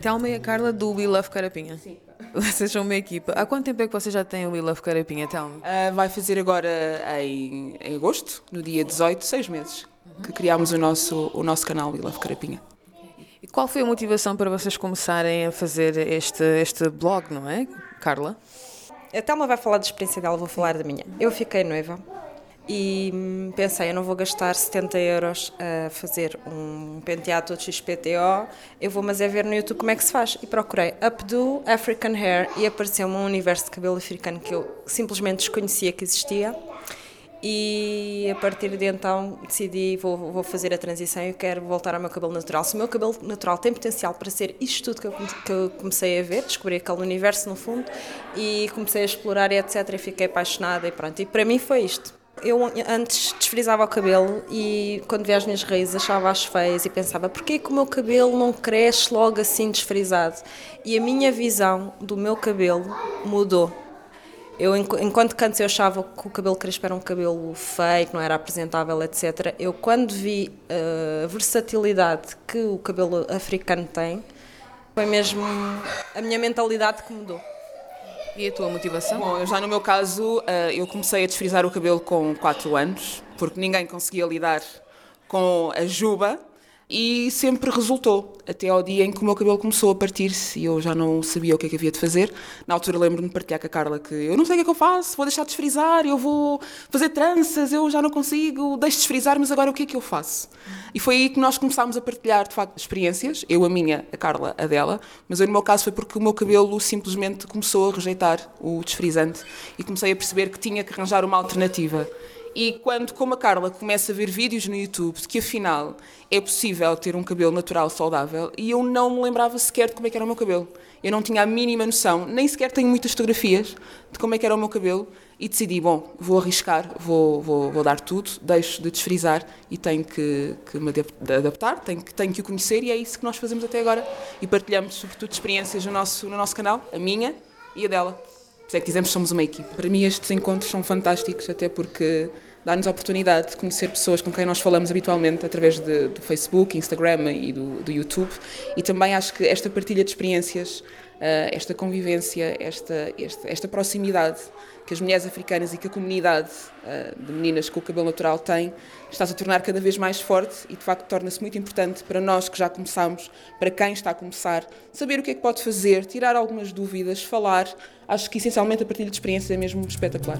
Telma e a Carla do We Love Carapinha. Sim. Vocês são uma equipa. Há quanto tempo é que vocês já têm o We Love Carapinha, Telma? Ah, vai fazer agora em, em agosto, no dia 18, seis meses, que criámos o nosso, o nosso canal We Love Carapinha. E qual foi a motivação para vocês começarem a fazer este, este blog, não é, Carla? A Thelma vai falar da experiência dela, vou falar da minha. Eu fiquei noiva e hum, pensei, eu não vou gastar 70 euros a fazer um penteado todo XPTO, eu vou mas é ver no YouTube como é que se faz. E procurei Updo African Hair e apareceu-me um universo de cabelo africano que eu simplesmente desconhecia que existia. E a partir de então decidi, vou, vou fazer a transição e quero voltar ao meu cabelo natural. Se o meu cabelo natural tem potencial para ser isto tudo que eu, que eu comecei a ver, descobri aquele universo no fundo e comecei a explorar e etc. E fiquei apaixonada e pronto. E para mim foi isto. Eu antes desfrisava o cabelo e quando via as minhas raízes achava-as feias e pensava porquê que o meu cabelo não cresce logo assim desfrisado? E a minha visão do meu cabelo mudou. Eu, enqu- enquanto antes eu achava que o cabelo crespo era um cabelo feio, que não era apresentável, etc. Eu, quando vi eh, a versatilidade que o cabelo africano tem, foi mesmo a minha mentalidade que mudou. E a tua motivação? Bom, eu já no meu caso, ah, eu comecei a desfrizar o cabelo com 4 anos, porque ninguém conseguia lidar com a juba e sempre resultou, até ao dia em que o meu cabelo começou a partir-se e eu já não sabia o que é que havia de fazer. Na altura lembro-me de partilhar com a Carla que eu não sei o que é que eu faço, vou deixar de desfrizar, eu vou fazer tranças, eu já não consigo, deixo de desfrizar, mas agora o que é que eu faço? E foi aí que nós começámos a partilhar, de facto, experiências, eu a minha, a Carla a dela, mas eu, no meu caso foi porque o meu cabelo simplesmente começou a rejeitar o desfrizante e comecei a perceber que tinha que arranjar uma alternativa. E quando, como a Carla, começa a ver vídeos no YouTube de que afinal é possível ter um cabelo natural saudável, e eu não me lembrava sequer de como é que era o meu cabelo. Eu não tinha a mínima noção, nem sequer tenho muitas fotografias de como é que era o meu cabelo, e decidi, bom, vou arriscar, vou, vou, vou dar tudo, deixo de desfrizar e tenho que, que me adap- adaptar, tenho que, tenho que o conhecer, e é isso que nós fazemos até agora. E partilhamos, sobretudo, experiências no nosso, no nosso canal, a minha e a dela. Isso é que dizemos que somos uma equipe. Para mim estes encontros são fantásticos, até porque dá-nos a oportunidade de conhecer pessoas com quem nós falamos habitualmente através de- do Facebook, Instagram e do, do YouTube. E também acho que esta partilha de experiências, esta convivência, esta, esta, esta proximidade que as mulheres africanas e que a comunidade eh, de meninas com o cabelo natural tem, está-se a tornar cada vez mais forte e de facto torna-se muito importante para nós que já começamos, para quem está a começar, saber o que é que pode fazer, tirar algumas dúvidas, falar. Acho que essencialmente a partilha de experiências é mesmo espetacular.